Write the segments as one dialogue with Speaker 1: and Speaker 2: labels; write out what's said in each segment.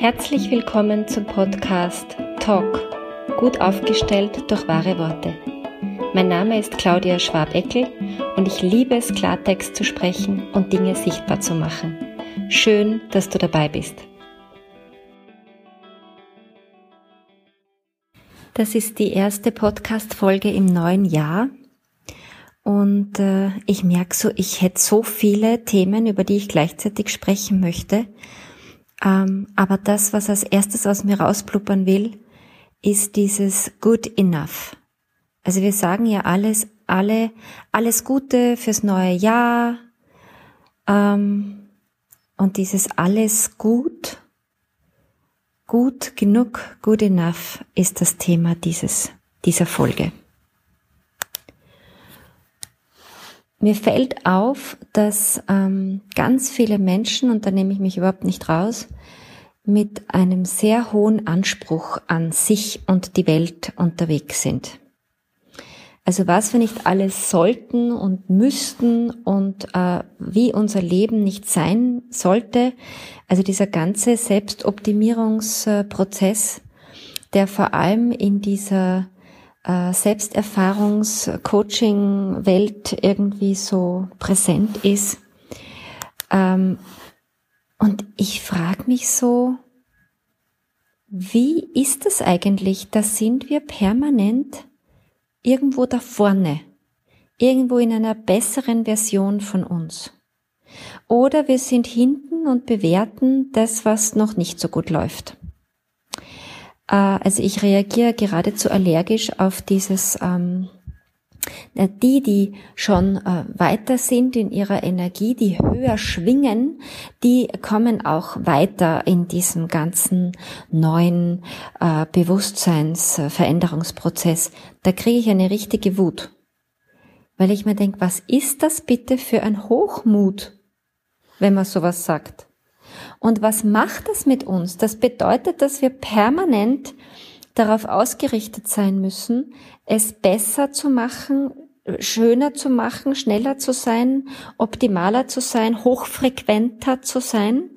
Speaker 1: Herzlich willkommen zum Podcast Talk, gut aufgestellt durch wahre Worte. Mein Name ist Claudia Schwabeckel und ich liebe es, Klartext zu sprechen und Dinge sichtbar zu machen. Schön, dass du dabei bist. Das ist die erste Podcast-Folge im neuen Jahr. Und äh, ich merke so, ich hätte so viele Themen, über die ich gleichzeitig sprechen möchte. Ähm, aber das, was als erstes aus mir rauspluppern will, ist dieses good enough. Also wir sagen ja alles, alle, alles Gute fürs neue Jahr. Ähm, und dieses alles gut, gut genug, good enough ist das Thema dieses, dieser Folge. Mir fällt auf, dass ähm, ganz viele Menschen, und da nehme ich mich überhaupt nicht raus, mit einem sehr hohen Anspruch an sich und die Welt unterwegs sind. Also was wir nicht alles sollten und müssten und äh, wie unser Leben nicht sein sollte. Also dieser ganze Selbstoptimierungsprozess, der vor allem in dieser äh, Selbsterfahrungs-Coaching-Welt irgendwie so präsent ist. Ähm, und ich frage mich so, wie ist das eigentlich? Da sind wir permanent irgendwo da vorne, irgendwo in einer besseren Version von uns. Oder wir sind hinten und bewerten das, was noch nicht so gut läuft. Äh, also ich reagiere geradezu allergisch auf dieses, ähm, äh, die, die schon äh, weiter sind in ihrer Energie, die höher schwingen, die kommen auch weiter in diesem ganzen neuen äh, Bewusstseinsveränderungsprozess. Da kriege ich eine richtige Wut. Weil ich mir denke, was ist das bitte für ein Hochmut, wenn man sowas sagt? Und was macht das mit uns? Das bedeutet, dass wir permanent darauf ausgerichtet sein müssen, es besser zu machen, schöner zu machen, schneller zu sein, optimaler zu sein, hochfrequenter zu sein,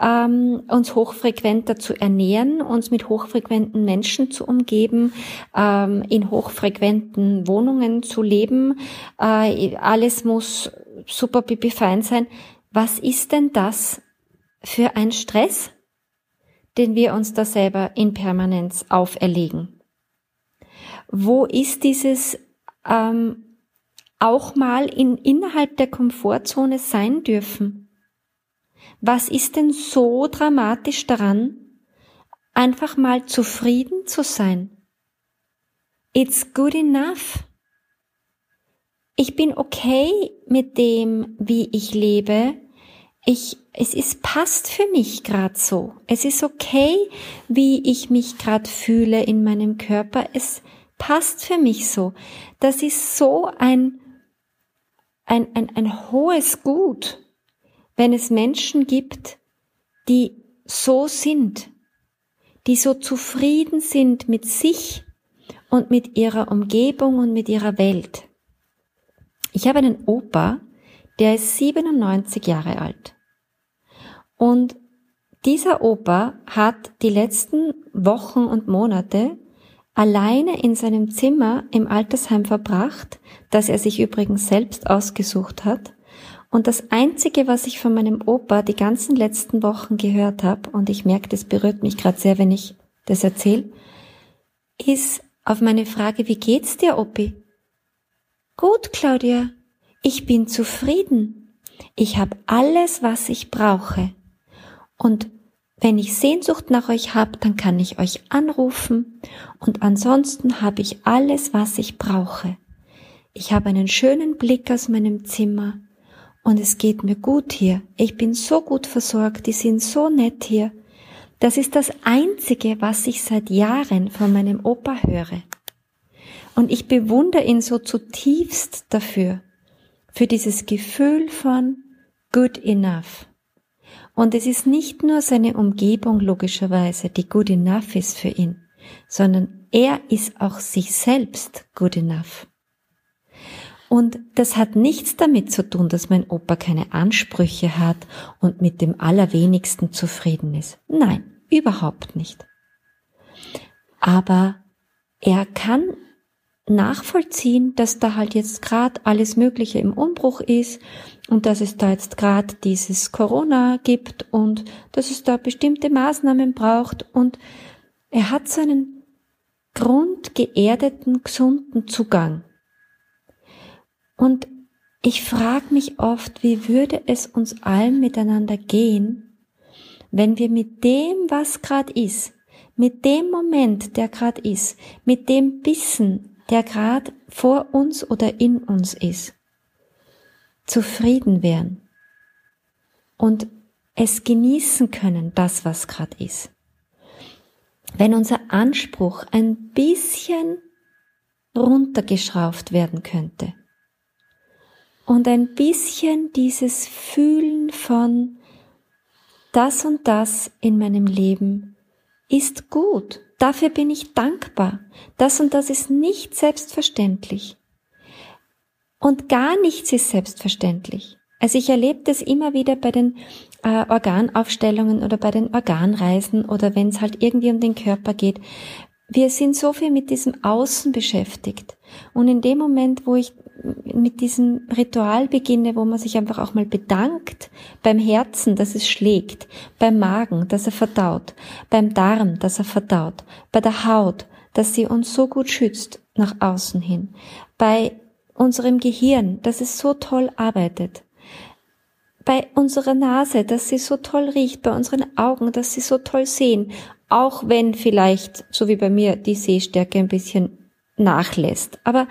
Speaker 1: ähm, uns hochfrequenter zu ernähren, uns mit hochfrequenten Menschen zu umgeben, ähm, in hochfrequenten Wohnungen zu leben. Äh, alles muss super pipi fein sein. Was ist denn das für ein Stress, den wir uns da selber in Permanenz auferlegen? Wo ist dieses ähm, auch mal in, innerhalb der Komfortzone sein dürfen? Was ist denn so dramatisch daran, einfach mal zufrieden zu sein? It's good enough. Ich bin okay mit dem, wie ich lebe. Ich es ist passt für mich gerade so. Es ist okay, wie ich mich gerade fühle in meinem Körper. Es passt für mich so. Das ist so ein, ein, ein, ein hohes Gut, wenn es Menschen gibt, die so sind, die so zufrieden sind mit sich und mit ihrer Umgebung und mit ihrer Welt. Ich habe einen Opa, der ist 97 Jahre alt. Und dieser Opa hat die letzten Wochen und Monate alleine in seinem Zimmer im Altersheim verbracht, das er sich übrigens selbst ausgesucht hat. Und das Einzige, was ich von meinem Opa die ganzen letzten Wochen gehört habe, und ich merke, das berührt mich gerade sehr, wenn ich das erzähle, ist auf meine Frage, wie geht's dir, Opi? Gut, Claudia, ich bin zufrieden. Ich habe alles, was ich brauche. Und wenn ich Sehnsucht nach euch habe, dann kann ich euch anrufen und ansonsten habe ich alles, was ich brauche. Ich habe einen schönen Blick aus meinem Zimmer und es geht mir gut hier. Ich bin so gut versorgt, die sind so nett hier. Das ist das Einzige, was ich seit Jahren von meinem Opa höre. Und ich bewundere ihn so zutiefst dafür, für dieses Gefühl von good enough. Und es ist nicht nur seine Umgebung logischerweise, die good enough ist für ihn, sondern er ist auch sich selbst good enough. Und das hat nichts damit zu tun, dass mein Opa keine Ansprüche hat und mit dem Allerwenigsten zufrieden ist. Nein, Überhaupt nicht. Aber er kann nachvollziehen, dass da halt jetzt gerade alles Mögliche im Umbruch ist und dass es da jetzt gerade dieses Corona gibt und dass es da bestimmte Maßnahmen braucht und er hat so einen grundgeerdeten, gesunden Zugang. Und ich frage mich oft, wie würde es uns allen miteinander gehen, wenn wir mit dem, was gerade ist, mit dem Moment, der gerade ist, mit dem Bissen, der gerade vor uns oder in uns ist, zufrieden wären und es genießen können, das, was gerade ist. Wenn unser Anspruch ein bisschen runtergeschraubt werden könnte und ein bisschen dieses Fühlen von das und das in meinem Leben ist gut, dafür bin ich dankbar, das und das ist nicht selbstverständlich. Und gar nichts ist selbstverständlich. Also ich erlebe das immer wieder bei den äh, Organaufstellungen oder bei den Organreisen oder wenn es halt irgendwie um den Körper geht. Wir sind so viel mit diesem Außen beschäftigt. Und in dem Moment, wo ich mit diesem Ritual beginne, wo man sich einfach auch mal bedankt beim Herzen, dass es schlägt, beim Magen, dass er verdaut, beim Darm, dass er verdaut, bei der Haut, dass sie uns so gut schützt nach außen hin, bei unserem Gehirn, dass es so toll arbeitet, bei unserer Nase, dass sie so toll riecht, bei unseren Augen, dass sie so toll sehen, auch wenn vielleicht, so wie bei mir, die Sehstärke ein bisschen nachlässt. Aber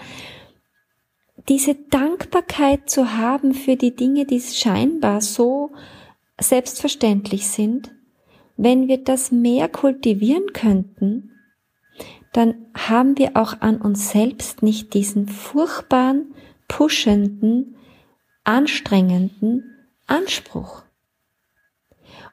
Speaker 1: diese Dankbarkeit zu haben für die Dinge, die scheinbar so selbstverständlich sind, wenn wir das mehr kultivieren könnten, dann haben wir auch an uns selbst nicht diesen furchtbaren, pushenden, anstrengenden Anspruch.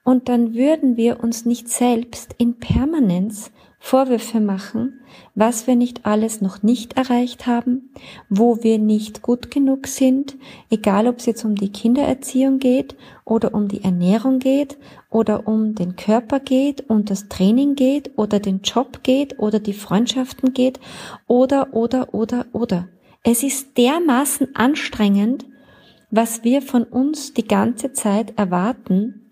Speaker 1: Und dann würden wir uns nicht selbst in Permanenz Vorwürfe machen, was wir nicht alles noch nicht erreicht haben, wo wir nicht gut genug sind, egal ob es jetzt um die Kindererziehung geht oder um die Ernährung geht oder um den Körper geht und das Training geht oder den Job geht oder die Freundschaften geht oder, oder, oder, oder. Es ist dermaßen anstrengend, was wir von uns die ganze Zeit erwarten,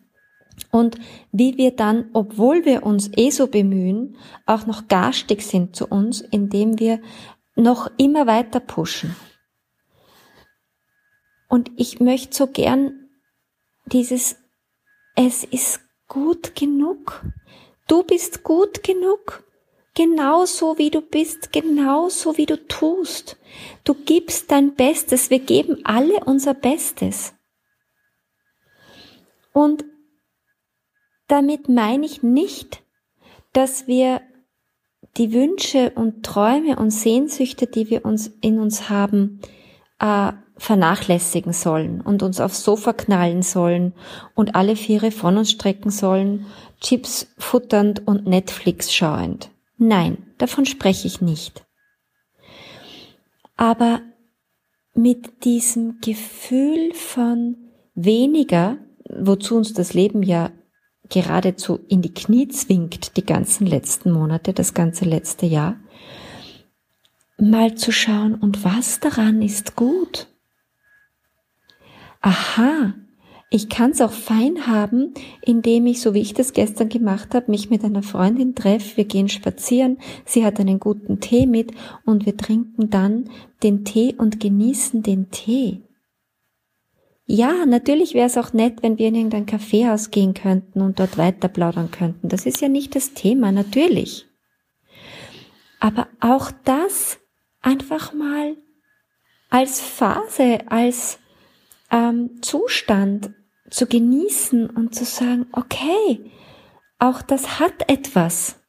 Speaker 1: und wie wir dann, obwohl wir uns eh so bemühen, auch noch garstig sind zu uns, indem wir noch immer weiter pushen. Und ich möchte so gern dieses, es ist gut genug. Du bist gut genug. Genauso wie du bist, genauso wie du tust. Du gibst dein Bestes. Wir geben alle unser Bestes. Und damit meine ich nicht, dass wir die Wünsche und Träume und Sehnsüchte, die wir uns in uns haben, äh, vernachlässigen sollen und uns aufs Sofa knallen sollen und alle Viere von uns strecken sollen, Chips futternd und Netflix schauend. Nein, davon spreche ich nicht. Aber mit diesem Gefühl von weniger, wozu uns das Leben ja geradezu in die Knie zwingt, die ganzen letzten Monate, das ganze letzte Jahr, mal zu schauen, und was daran ist gut. Aha, ich kann es auch fein haben, indem ich, so wie ich das gestern gemacht habe, mich mit einer Freundin treffe, wir gehen spazieren, sie hat einen guten Tee mit und wir trinken dann den Tee und genießen den Tee. Ja, natürlich wäre es auch nett, wenn wir in irgendein Kaffeehaus gehen könnten und dort weiter plaudern könnten. Das ist ja nicht das Thema, natürlich. Aber auch das einfach mal als Phase, als ähm, Zustand zu genießen und zu sagen, okay, auch das hat etwas.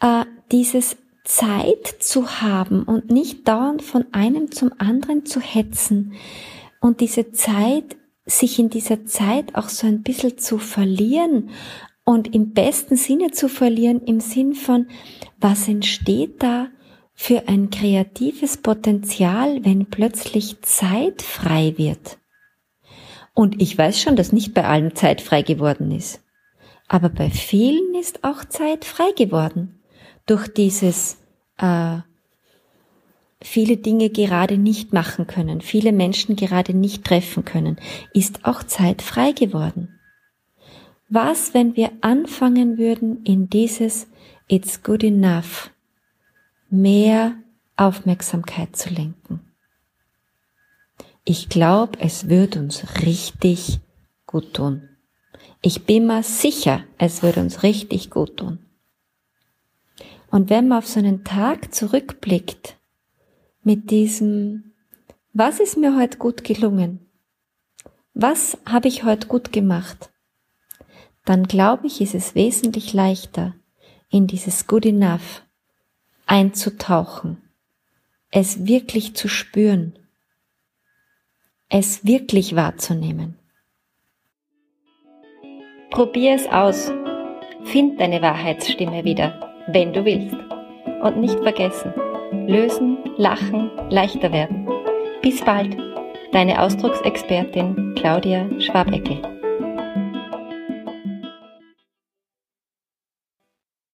Speaker 1: Äh, dieses Zeit zu haben und nicht dauernd von einem zum anderen zu hetzen und diese Zeit, sich in dieser Zeit auch so ein bisschen zu verlieren und im besten Sinne zu verlieren im Sinn von, was entsteht da für ein kreatives Potenzial, wenn plötzlich Zeit frei wird. Und ich weiß schon, dass nicht bei allen Zeit frei geworden ist. Aber bei vielen ist auch Zeit frei geworden durch dieses äh, viele Dinge gerade nicht machen können, viele Menschen gerade nicht treffen können, ist auch Zeit frei geworden. Was, wenn wir anfangen würden, in dieses It's good enough mehr Aufmerksamkeit zu lenken? Ich glaube, es wird uns richtig gut tun. Ich bin mir sicher, es wird uns richtig gut tun. Und wenn man auf so einen Tag zurückblickt, mit diesem, was ist mir heute gut gelungen? Was habe ich heute gut gemacht? Dann glaube ich, ist es wesentlich leichter, in dieses Good Enough einzutauchen, es wirklich zu spüren, es wirklich wahrzunehmen. Probier es aus. Find deine Wahrheitsstimme wieder, wenn du willst. Und nicht vergessen, lösen, lachen, leichter werden. Bis bald, deine Ausdrucksexpertin Claudia Schwabeckel.